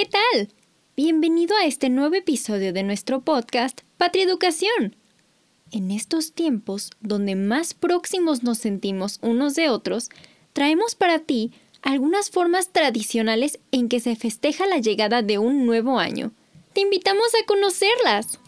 ¿Qué tal? Bienvenido a este nuevo episodio de nuestro podcast Patria Educación. En estos tiempos donde más próximos nos sentimos unos de otros, traemos para ti algunas formas tradicionales en que se festeja la llegada de un nuevo año. Te invitamos a conocerlas.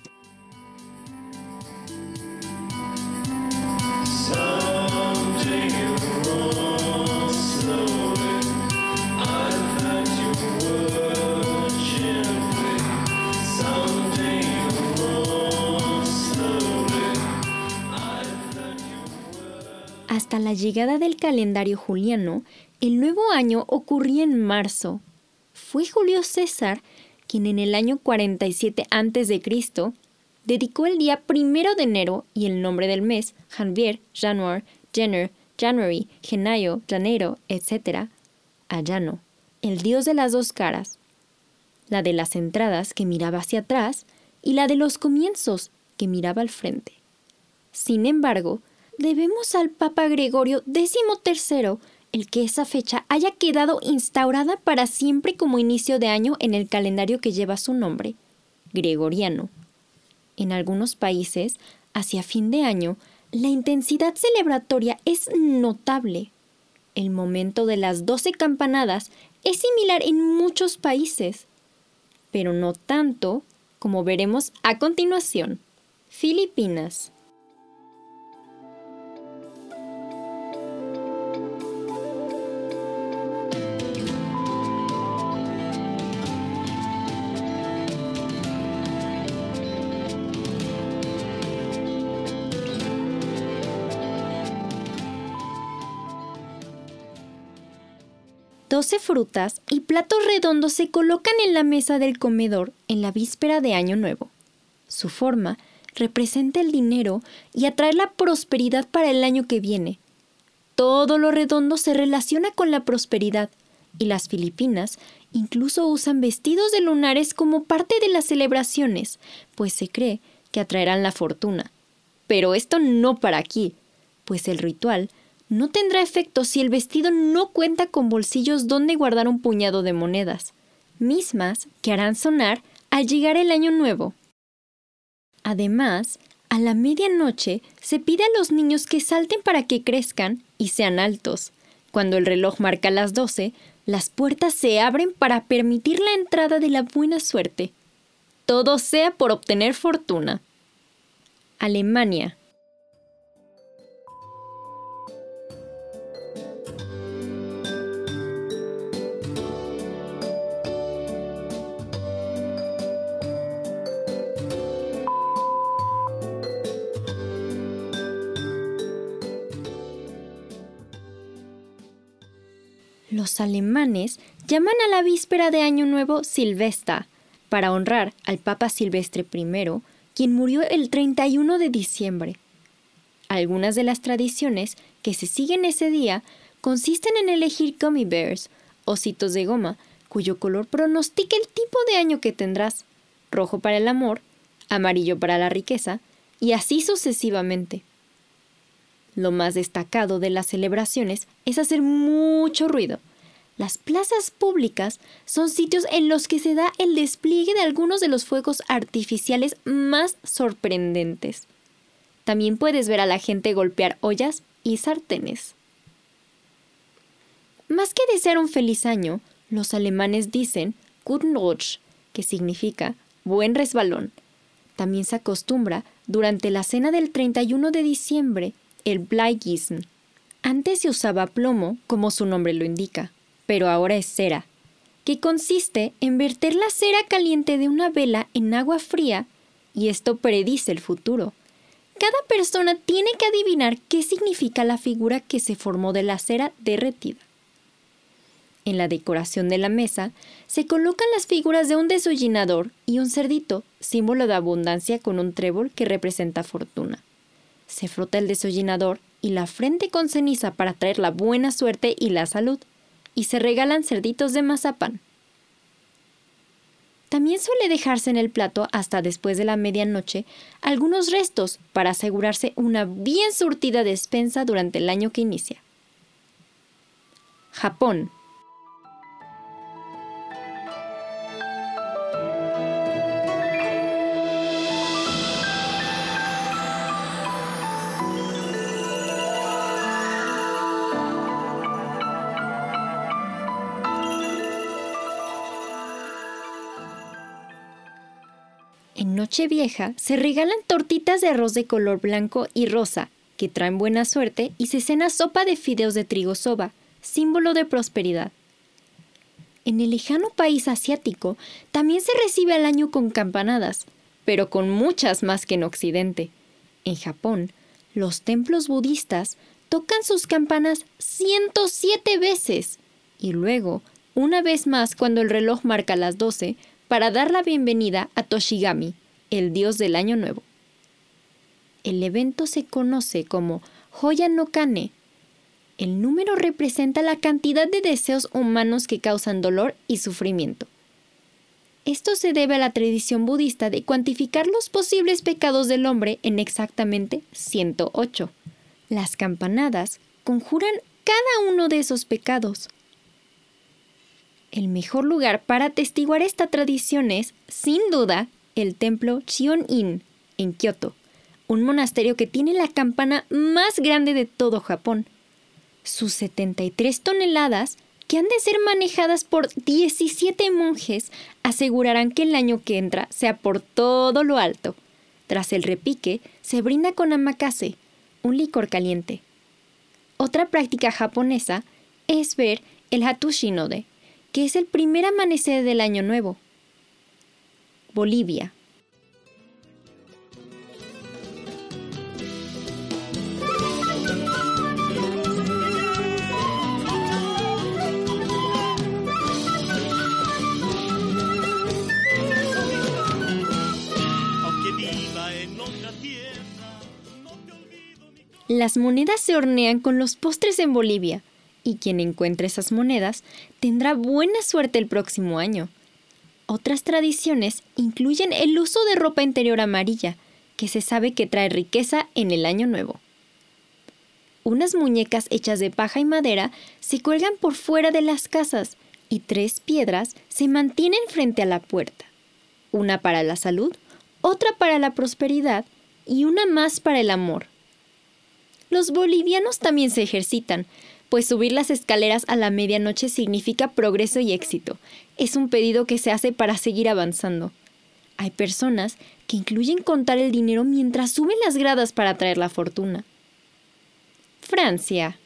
Llegada del calendario juliano, el nuevo año ocurría en marzo. Fue Julio César quien en el año 47 a.C. dedicó el día primero de enero y el nombre del mes, Janvier, Januar, Jenner, January, Genayo, Janeiro, etc., a Llano, el dios de las dos caras, la de las entradas que miraba hacia atrás y la de los comienzos que miraba al frente. Sin embargo, debemos al Papa Gregorio XIII el que esa fecha haya quedado instaurada para siempre como inicio de año en el calendario que lleva su nombre, gregoriano. En algunos países, hacia fin de año, la intensidad celebratoria es notable. El momento de las doce campanadas es similar en muchos países, pero no tanto como veremos a continuación. Filipinas. Doce frutas y platos redondos se colocan en la mesa del comedor en la víspera de Año Nuevo. Su forma representa el dinero y atrae la prosperidad para el año que viene. Todo lo redondo se relaciona con la prosperidad y las Filipinas incluso usan vestidos de lunares como parte de las celebraciones, pues se cree que atraerán la fortuna. Pero esto no para aquí, pues el ritual no tendrá efecto si el vestido no cuenta con bolsillos donde guardar un puñado de monedas, mismas que harán sonar al llegar el año nuevo. Además, a la medianoche se pide a los niños que salten para que crezcan y sean altos. Cuando el reloj marca las doce, las puertas se abren para permitir la entrada de la buena suerte. Todo sea por obtener fortuna. Alemania, Los alemanes llaman a la víspera de Año Nuevo Silvesta, para honrar al Papa Silvestre I, quien murió el 31 de diciembre. Algunas de las tradiciones que se siguen ese día consisten en elegir gummy bears, ositos de goma, cuyo color pronostica el tipo de año que tendrás, rojo para el amor, amarillo para la riqueza, y así sucesivamente. Lo más destacado de las celebraciones es hacer mucho ruido. Las plazas públicas son sitios en los que se da el despliegue de algunos de los fuegos artificiales más sorprendentes. También puedes ver a la gente golpear ollas y sartenes. Más que desear un feliz año, los alemanes dicen Guten Rutsch, que significa buen resbalón. También se acostumbra durante la cena del 31 de diciembre el Bleigießen. Antes se usaba plomo, como su nombre lo indica, pero ahora es cera, que consiste en verter la cera caliente de una vela en agua fría y esto predice el futuro. Cada persona tiene que adivinar qué significa la figura que se formó de la cera derretida. En la decoración de la mesa se colocan las figuras de un desollinador y un cerdito, símbolo de abundancia con un trébol que representa fortuna se frota el desollinador y la frente con ceniza para traer la buena suerte y la salud, y se regalan cerditos de mazapán. También suele dejarse en el plato hasta después de la medianoche algunos restos para asegurarse una bien surtida despensa durante el año que inicia. Japón Nochevieja se regalan tortitas de arroz de color blanco y rosa, que traen buena suerte, y se cena sopa de fideos de trigo soba, símbolo de prosperidad. En el lejano país asiático también se recibe al año con campanadas, pero con muchas más que en Occidente. En Japón, los templos budistas tocan sus campanas 107 veces y luego, una vez más cuando el reloj marca las 12, para dar la bienvenida a Toshigami, el dios del año nuevo. El evento se conoce como Hoya no Kane. El número representa la cantidad de deseos humanos que causan dolor y sufrimiento. Esto se debe a la tradición budista de cuantificar los posibles pecados del hombre en exactamente 108. Las campanadas conjuran cada uno de esos pecados. El mejor lugar para atestiguar esta tradición es, sin duda, el templo Chion-in, en Kioto, un monasterio que tiene la campana más grande de todo Japón. Sus 73 toneladas que han de ser manejadas por 17 monjes, asegurarán que el año que entra sea por todo lo alto. Tras el repique, se brinda con amakase, un licor caliente. Otra práctica japonesa es ver el Hatushinode, que es el primer amanecer del año nuevo. Bolivia. Las monedas se hornean con los postres en Bolivia, y quien encuentre esas monedas tendrá buena suerte el próximo año. Otras tradiciones incluyen el uso de ropa interior amarilla, que se sabe que trae riqueza en el año nuevo. Unas muñecas hechas de paja y madera se cuelgan por fuera de las casas y tres piedras se mantienen frente a la puerta. Una para la salud, otra para la prosperidad y una más para el amor. Los bolivianos también se ejercitan, pues subir las escaleras a la medianoche significa progreso y éxito. Es un pedido que se hace para seguir avanzando. Hay personas que incluyen contar el dinero mientras suben las gradas para traer la fortuna. Francia.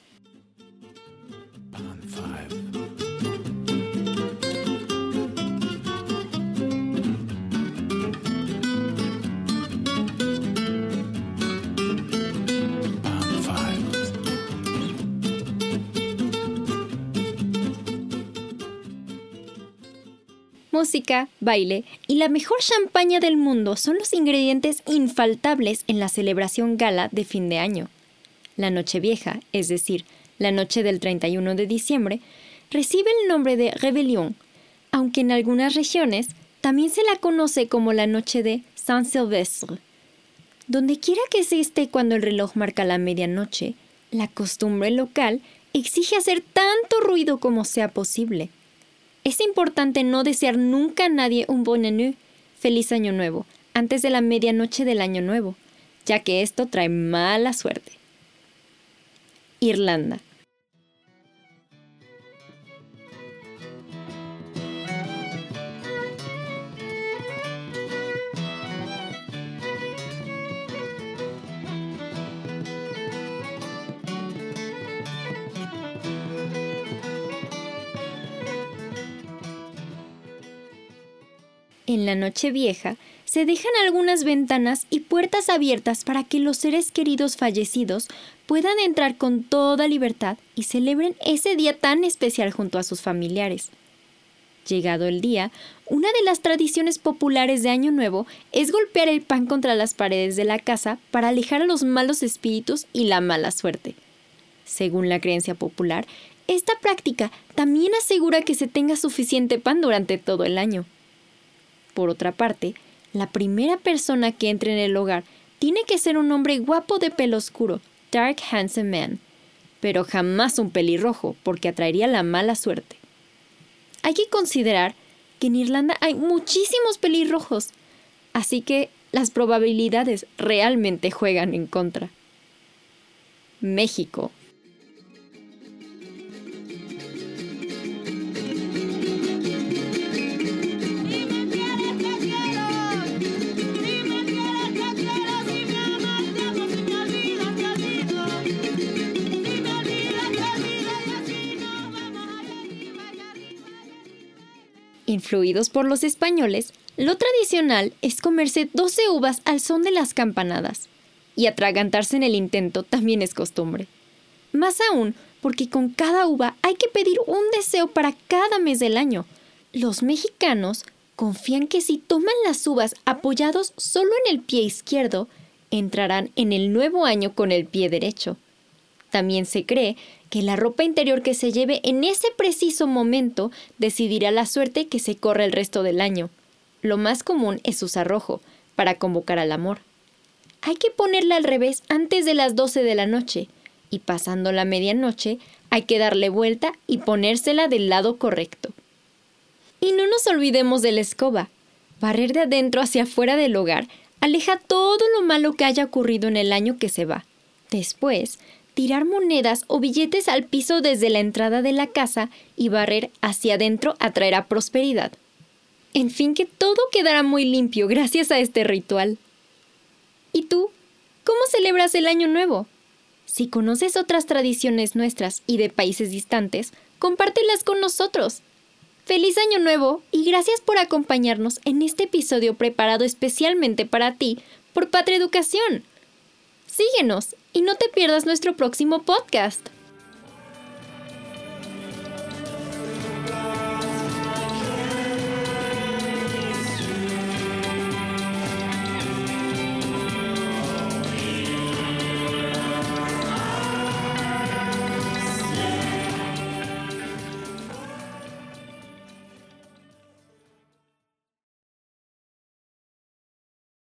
Música, baile y la mejor champaña del mundo son los ingredientes infaltables en la celebración gala de fin de año. La Noche Vieja, es decir, la noche del 31 de diciembre, recibe el nombre de Rebelión, aunque en algunas regiones también se la conoce como la Noche de Saint Sylvestre. Donde quiera que se esté cuando el reloj marca la medianoche, la costumbre local exige hacer tanto ruido como sea posible. Es importante no desear nunca a nadie un bon feliz año nuevo, antes de la medianoche del año nuevo, ya que esto trae mala suerte. Irlanda. En la noche vieja se dejan algunas ventanas y puertas abiertas para que los seres queridos fallecidos puedan entrar con toda libertad y celebren ese día tan especial junto a sus familiares. Llegado el día, una de las tradiciones populares de Año Nuevo es golpear el pan contra las paredes de la casa para alejar a los malos espíritus y la mala suerte. Según la creencia popular, esta práctica también asegura que se tenga suficiente pan durante todo el año. Por otra parte, la primera persona que entre en el hogar tiene que ser un hombre guapo de pelo oscuro, dark handsome man, pero jamás un pelirrojo, porque atraería la mala suerte. Hay que considerar que en Irlanda hay muchísimos pelirrojos, así que las probabilidades realmente juegan en contra. México. Influidos por los españoles, lo tradicional es comerse 12 uvas al son de las campanadas, y atragantarse en el intento también es costumbre. Más aún, porque con cada uva hay que pedir un deseo para cada mes del año. Los mexicanos confían que si toman las uvas apoyados solo en el pie izquierdo, entrarán en el nuevo año con el pie derecho. También se cree que la ropa interior que se lleve en ese preciso momento decidirá la suerte que se corre el resto del año. Lo más común es usar rojo, para convocar al amor. Hay que ponerla al revés antes de las 12 de la noche, y pasando la medianoche hay que darle vuelta y ponérsela del lado correcto. Y no nos olvidemos de la escoba. Barrer de adentro hacia afuera del hogar aleja todo lo malo que haya ocurrido en el año que se va. Después, tirar monedas o billetes al piso desde la entrada de la casa y barrer hacia adentro atraerá prosperidad. En fin, que todo quedará muy limpio gracias a este ritual. ¿Y tú? ¿Cómo celebras el Año Nuevo? Si conoces otras tradiciones nuestras y de países distantes, compártelas con nosotros. Feliz Año Nuevo y gracias por acompañarnos en este episodio preparado especialmente para ti por Patria Educación. Síguenos y no te pierdas nuestro próximo podcast.